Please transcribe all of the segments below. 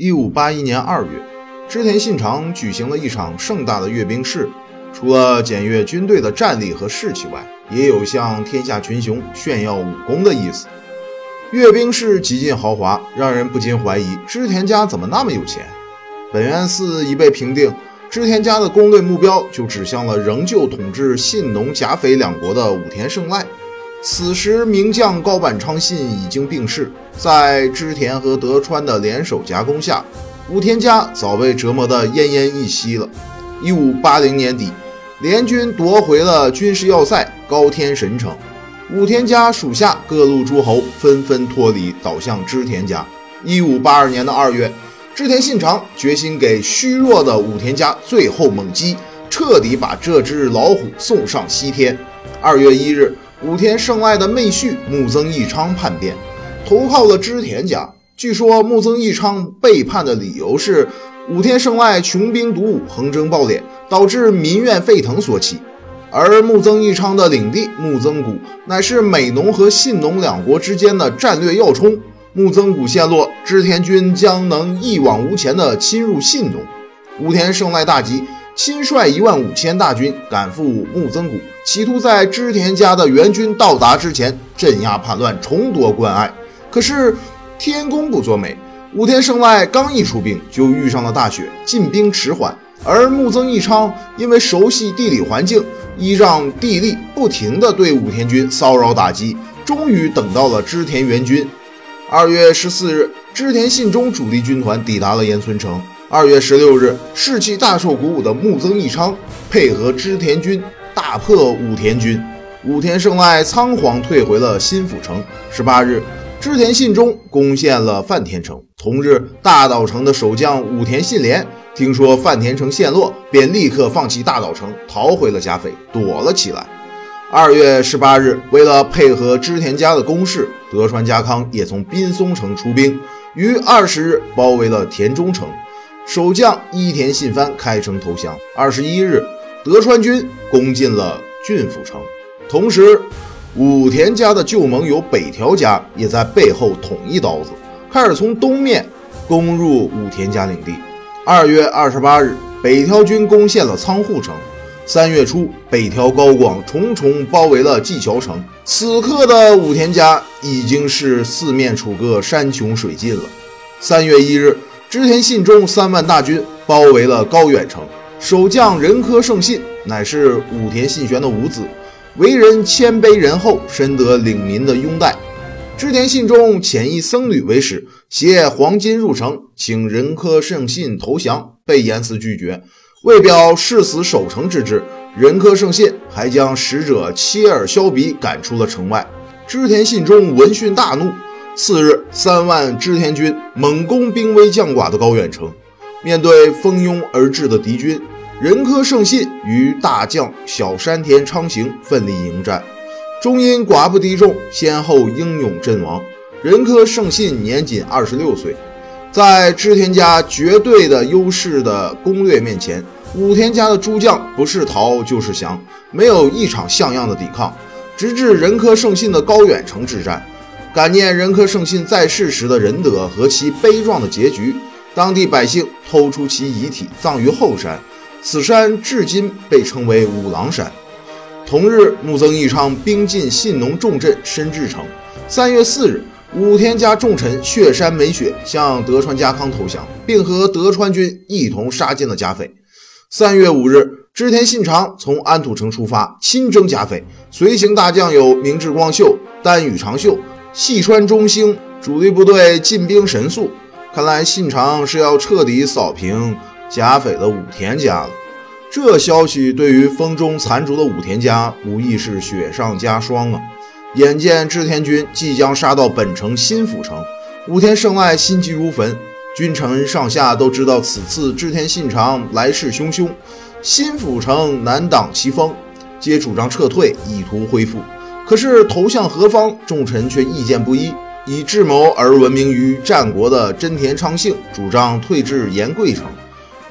一五八一年二月，织田信长举行了一场盛大的阅兵式，除了检阅军队的战力和士气外，也有向天下群雄炫耀武功的意思。阅兵式极尽豪华，让人不禁怀疑织田家怎么那么有钱。本愿寺已被平定，织田家的攻略目标就指向了仍旧统治信浓甲斐两国的武田胜赖。此时，名将高坂昌信已经病逝，在织田和德川的联手夹攻下，武田家早被折磨得奄奄一息了。一五八零年底，联军夺回了军事要塞高天神城，武田家属下各路诸侯纷纷脱离，倒向织田家。一五八二年的二月，织田信长决心给虚弱的武田家最后猛击，彻底把这只老虎送上西天。二月一日。武田胜赖的妹婿木曾义昌叛变，投靠了织田家。据说木曾义昌背叛的理由是武田胜赖穷兵黩武、横征暴敛，导致民怨沸腾所起。而木曾义昌的领地木曾谷乃是美浓和信浓两国之间的战略要冲，木曾谷陷落，织田军将能一往无前地侵入信浓。武田胜赖大吉。亲率一万五千大军赶赴木曾谷，企图在织田家的援军到达之前镇压叛乱，重夺关隘。可是天公不作美，武田胜赖刚一出兵，就遇上了大雪，进兵迟缓。而木曾义昌因为熟悉地理环境，依仗地利，不停地对武田军骚扰打击，终于等到了织田援军。二月十四日，织田信忠主力军团抵达了岩村城。二月十六日，士气大受鼓舞的木曾义昌配合织田军大破武田军，武田胜赖仓皇退回了新府城。十八日，织田信忠攻陷了范田城。同日，大岛城的守将武田信廉听说范田城陷落，便立刻放弃大岛城，逃回了甲斐，躲了起来。二月十八日，为了配合织田家的攻势，德川家康也从滨松城出兵，于二十日包围了田中城。守将伊田信藩开城投降。二十一日，德川军攻进了郡府城。同时，武田家的旧盟友北条家也在背后捅一刀子，开始从东面攻入武田家领地。二月二十八日，北条军攻陷了仓户城。三月初，北条高广重重包围了纪桥城。此刻的武田家已经是四面楚歌，山穷水尽了。三月一日。织田信忠三万大军包围了高远城，守将仁科胜信乃是武田信玄的五子，为人谦卑仁厚，深得领民的拥戴。织田信忠遣一僧侣为使，携黄金入城，请仁科胜信投降，被严词拒绝。为表誓死守城之志，仁科胜信还将使者切耳削鼻赶出了城外。织田信忠闻讯大怒。次日，三万织田军猛攻兵微将寡的高远城。面对蜂拥而至的敌军，仁科胜信与大将小山田昌行奋力迎战，终因寡不敌众，先后英勇阵亡。仁科胜信年仅二十六岁，在织田家绝对的优势的攻略面前，武田家的诸将不是逃就是降，没有一场像样的抵抗。直至仁科胜信的高远城之战。感念仁科胜信在世时的仁德和其悲壮的结局，当地百姓偷出其遗体葬于后山，此山至今被称为五郎山。同日，木曾义昌兵进信浓重镇深志城。三月四日，武田家重臣血山美雪向德川家康投降，并和德川军一同杀进了甲斐。三月五日，织田信长从安土城出发，亲征甲斐，随行大将有明智光秀、丹羽长秀。细川中兴主力部队进兵神速，看来信长是要彻底扫平甲斐的武田家了。这消息对于风中残烛的武田家无疑是雪上加霜啊！眼见织田军即将杀到本城新府城，武田胜赖心急如焚，君臣上下都知道此次织田信长来势汹汹，新府城难挡其锋，皆主张撤退，以图恢复。可是投向何方，众臣却意见不一。以智谋而闻名于战国的真田昌幸主张退至盐贵城。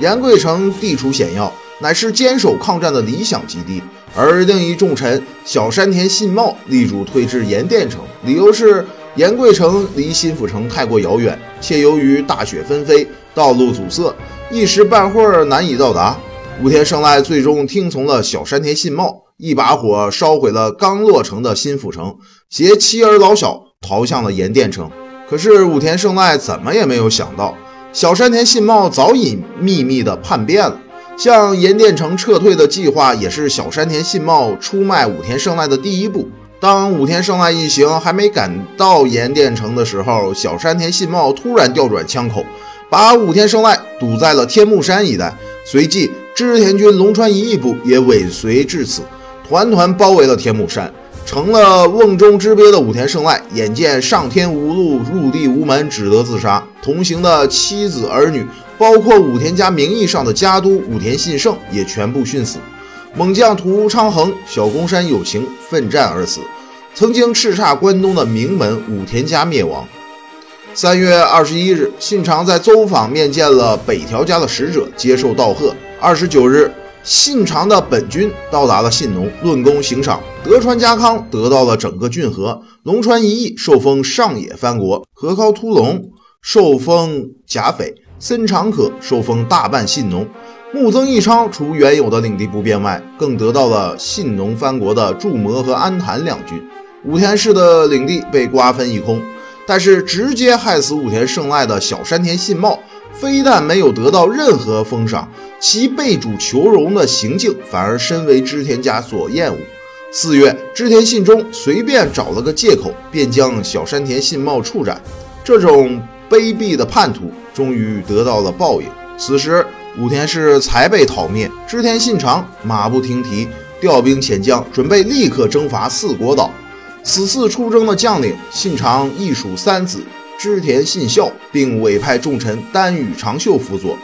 盐贵城地处险要，乃是坚守抗战的理想基地。而另一重臣小山田信茂力主退至盐殿城，理由是盐桂城离新府城太过遥远，且由于大雪纷飞，道路阻塞，一时半会儿难以到达。武田胜赖最终听从了小山田信茂，一把火烧毁了刚落成的新府城，携妻儿老小逃向了盐店城。可是武田胜赖怎么也没有想到，小山田信茂早已秘密的叛变了。向盐店城撤退的计划，也是小山田信茂出卖武田胜赖的第一步。当武田胜赖一行还没赶到盐店城的时候，小山田信茂突然调转枪口，把武田胜赖堵在了天目山一带。随即，织田军龙川一义部也尾随至此，团团包围了天目山。成了瓮中之鳖的武田胜赖，眼见上天无路，入地无门，只得自杀。同行的妻子儿女，包括武田家名义上的家督武田信胜，也全部殉死。猛将土昌衡、小宫山有情奋战而死。曾经叱咤关东的名门武田家灭亡。三月二十一日，信长在邹访面见了北条家的使者，接受道贺。二十九日，信长的本军到达了信浓，论功行赏。德川家康得到了整个郡河，龙川一义受封上野藩国，河高突龙受封甲斐，森长可受封大半信浓。木曾义昌除原有的领地不变外，更得到了信浓藩国的筑摩和安坛两郡。武田氏的领地被瓜分一空，但是直接害死武田胜赖的小山田信茂，非但没有得到任何封赏，其被主求荣的行径反而深为织田家所厌恶。四月，织田信忠随便找了个借口，便将小山田信茂处斩。这种卑鄙的叛徒，终于得到了报应。此时。武田氏才被讨灭，织田信长马不停蹄调兵遣将，准备立刻征伐四国岛。此次出征的将领，信长亦属三子织田信孝，并委派重臣丹羽长秀辅佐。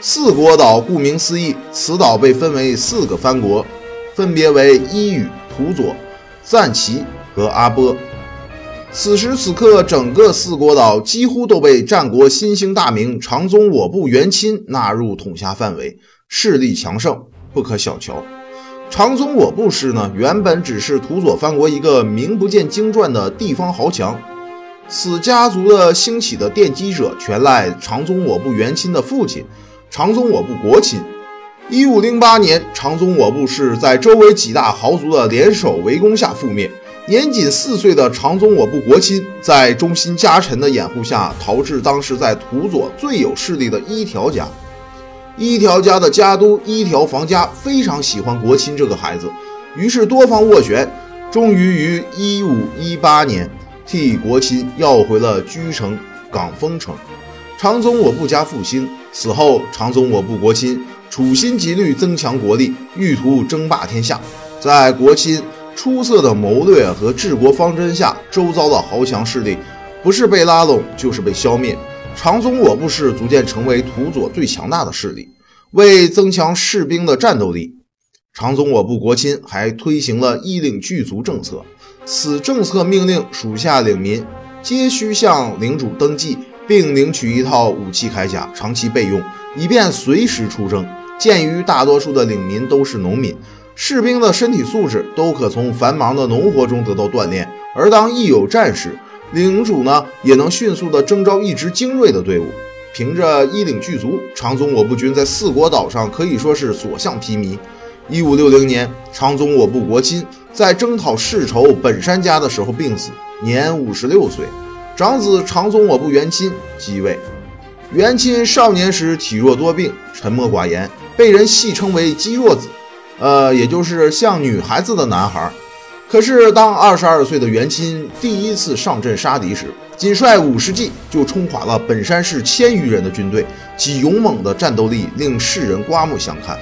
四国岛顾名思义，此岛被分为四个藩国，分别为伊予、土佐、赞岐和阿波。此时此刻，整个四国岛几乎都被战国新兴大名长宗我部元亲纳入统辖范围，势力强盛，不可小瞧。长宗我部氏呢，原本只是土佐藩国一个名不见经传的地方豪强。此家族的兴起的奠基者，全赖长宗我部元亲的父亲长宗我部国亲。一五零八年，长宗我部氏在周围几大豪族的联手围攻下覆灭。年仅四岁的长宗我部国亲，在忠心家臣的掩护下，逃至当时在土佐最有势力的一条家。一条家的家督一条房家非常喜欢国亲这个孩子，于是多方斡旋，终于于一五一八年替国亲要回了居城港丰城。长宗我部家复兴，此后长宗我部国亲处心积虑增强国力，欲图争霸天下，在国亲。出色的谋略和治国方针下，周遭的豪强势力不是被拉拢，就是被消灭。长宗我部氏逐渐成为土佐最强大的势力。为增强士兵的战斗力，长宗我部国亲还推行了一领具足政策。此政策命令属下领民皆需向领主登记，并领取一套武器铠甲，长期备用，以便随时出征。鉴于大多数的领民都是农民。士兵的身体素质都可从繁忙的农活中得到锻炼，而当一有战事，领主呢也能迅速地征召一支精锐的队伍。凭着衣领具足，长宗我部军在四国岛上可以说是所向披靡。一五六零年，长宗我部国亲在征讨世仇本山家的时候病死，年五十六岁。长子长宗我部元亲继位。元亲少年时体弱多病，沉默寡言，被人戏称为“肌弱子”。呃，也就是像女孩子的男孩。可是，当二十二岁的元亲第一次上阵杀敌时，仅率五十骑就冲垮了本山市千余人的军队，其勇猛的战斗力令世人刮目相看。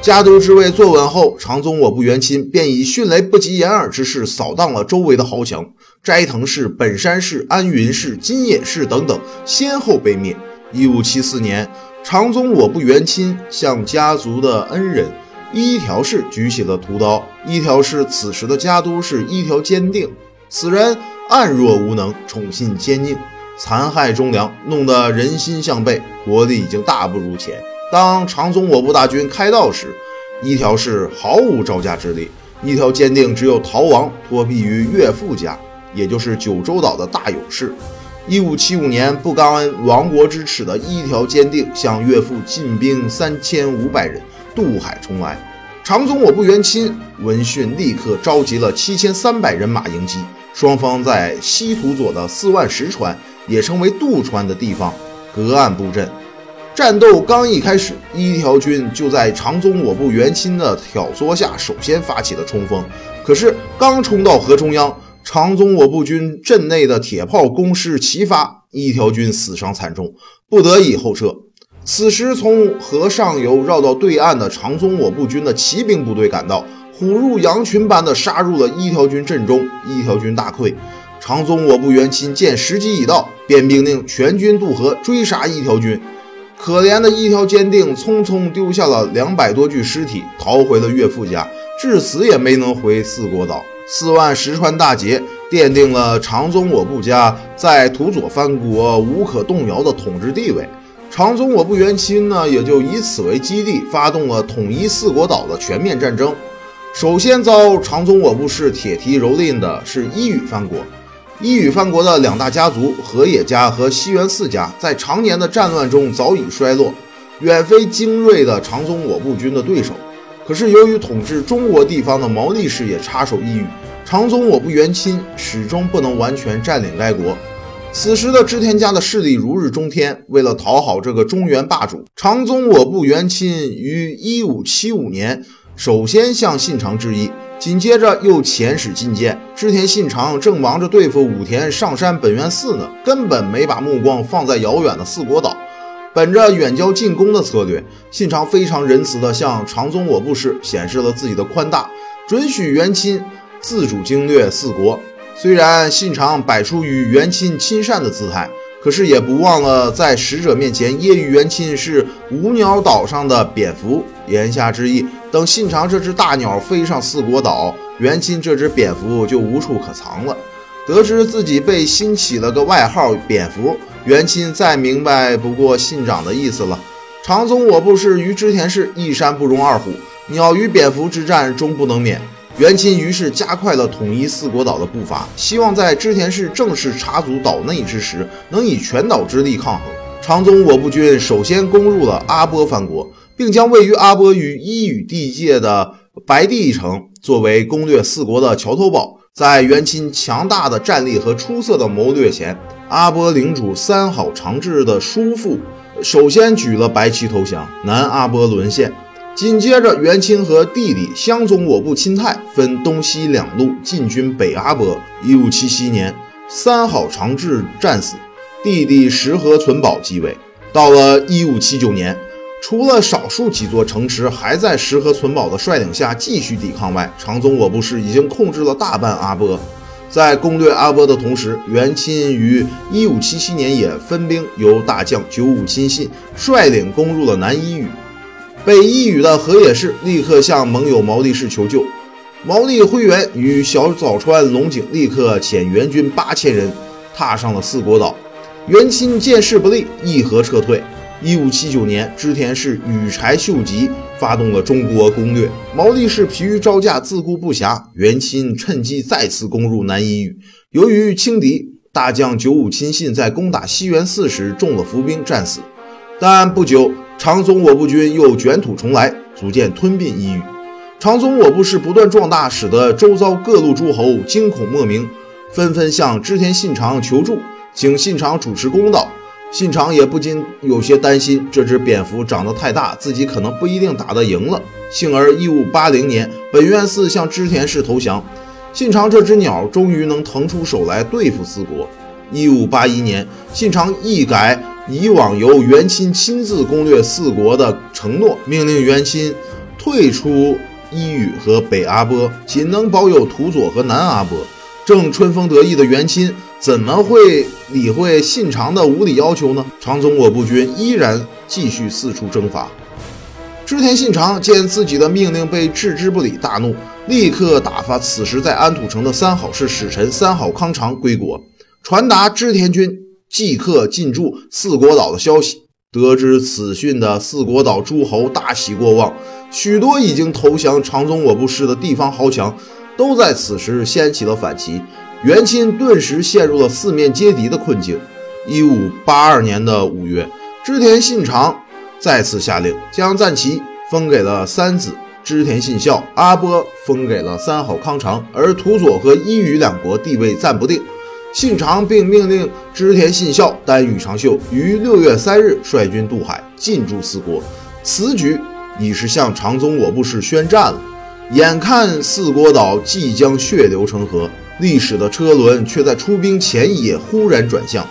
家督之位坐稳后，长宗我部元亲便以迅雷不及掩耳之势扫荡了周围的豪强，斋藤氏、本山氏、安云氏、金野氏等等先后被灭。一五七四年，长宗我部元亲向家族的恩人。一条氏举起了屠刀。一条氏此时的家督是一条坚定，此人暗弱无能，宠信奸佞，残害忠良，弄得人心向背，国力已经大不如前。当长宗我部大军开道时，一条氏毫无招架之力。一条坚定只有逃亡，托庇于岳父家。也就是九州岛的大勇士。一五七五年，不甘亡国之耻的一条坚定向岳父进兵三千五百人渡海重来。长宗我部元亲闻讯，立刻召集了七千三百人马迎击。双方在西土佐的四万石川，也称为渡川的地方隔岸布阵。战斗刚一开始，一条军就在长宗我部元亲的挑唆下，首先发起了冲锋。可是刚冲到河中央，长宗我部军阵内的铁炮攻势齐发，一条军死伤惨重，不得已后撤。此时，从河上游绕到对岸的长宗我部军的骑兵部队赶到，虎入羊群般的杀入了一条军阵中，一条军大溃。长宗我部元亲见时机已到，便命令全军渡河追杀一条军。可怜的一条坚定匆匆丢下了两百多具尸体，逃回了岳父家，至死也没能回四国岛。四万石川大捷，奠定了长宗我部家在土佐藩国无可动摇的统治地位。长宗我部元亲呢，也就以此为基地，发动了统一四国岛的全面战争。首先遭长宗我部氏铁蹄蹂躏的是伊予藩国。伊予藩国的两大家族河野家和西园四家，在常年的战乱中早已衰落，远非精锐的长宗我部军的对手。可是由于统治中国地方的毛利氏也插手伊予。长宗我部元亲始终不能完全占领该国。此时的织田家的势力如日中天，为了讨好这个中原霸主，长宗我部元亲于一五七五年首先向信长致意，紧接着又遣使觐见。织田信长正忙着对付武田上山本愿寺呢，根本没把目光放在遥远的四国岛。本着远交近攻的策略，信长非常仁慈地向长宗我部氏显示了自己的宽大，准许元亲。自主经略四国，虽然信长摆出与元亲亲善的姿态，可是也不忘了在使者面前揶揄元亲是无鸟岛上的蝙蝠。言下之意，等信长这只大鸟飞上四国岛，元亲这只蝙蝠就无处可藏了。得知自己被新起了个外号“蝙蝠”，元亲再明白不过信长的意思了。长宗我部是于织田氏一山不容二虎，鸟与蝙蝠之战终不能免。元亲于是加快了统一四国岛的步伐，希望在织田氏正式插足岛内之时，能以全岛之力抗衡。长宗我部军首先攻入了阿波藩国，并将位于阿波与伊予地界的白帝城作为攻略四国的桥头堡。在元亲强大的战力和出色的谋略前，阿波领主三好长治的叔父首先举了白旗投降，南阿波沦陷。紧接着，元亲和弟弟相宗我部亲泰分东西两路进军北阿波。一五七七年，三好长治战死，弟弟石河存保继位。到了一五七九年，除了少数几座城池还在石河存保的率领下继续抵抗外，长宗我部氏已经控制了大半阿波。在攻略阿波的同时，元亲于一五七七年也分兵由大将九五亲信率领攻入了南伊予。被一语的河野氏立刻向盟友毛利氏求救，毛利辉元与小早川龙井立刻遣援军八千人，踏上了四国岛。元亲见势不利，议和撤退。一五七九年，织田氏羽柴秀吉发动了中国攻略，毛利氏疲于招架，自顾不暇。元亲趁机再次攻入南伊予，由于轻敌，大将九五亲信在攻打西园寺时中了伏兵，战死。但不久。长宗我部军又卷土重来，逐渐吞并伊予。长宗我部氏不断壮大，使得周遭各路诸侯惊恐莫名，纷纷向织田信长求助，请信长主持公道。信长也不禁有些担心，这只蝙蝠长得太大，自己可能不一定打得赢了。幸而一五八零年，本愿寺向织田氏投降，信长这只鸟终于能腾出手来对付四国。一五八一年，信长一改。以往由元亲亲自攻略四国的承诺，命令元亲退出伊予和北阿波，仅能保有土佐和南阿波。正春风得意的元亲怎么会理会信长的无理要求呢？长宗我部军依然继续四处征伐。织田信长见自己的命令被置之不理，大怒，立刻打发此时在安土城的三好氏使臣三好康长归国，传达织田军。即刻进驻四国岛的消息，得知此讯的四国岛诸侯大喜过望，许多已经投降长宗我部氏的地方豪强，都在此时掀起了反旗，元钦顿时陷入了四面皆敌的困境。一五八二年的五月，织田信长再次下令将战旗封给了三子织田信孝，阿波封给了三好康长，而土佐和伊予两国地位暂不定。信长并命令织田信孝、丹羽长秀于六月三日率军渡海，进驻四国。此举已是向长宗我部氏宣战了。眼看四国岛即将血流成河，历史的车轮却在出兵前一夜忽然转向。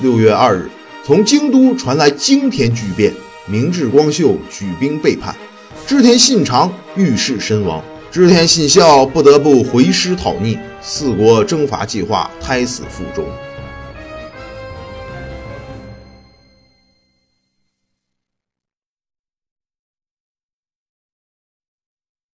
六月二日，从京都传来惊天巨变，明智光秀举兵背叛，织田信长遇事身亡。织田信孝不得不回师讨逆，四国征伐计划胎死腹中。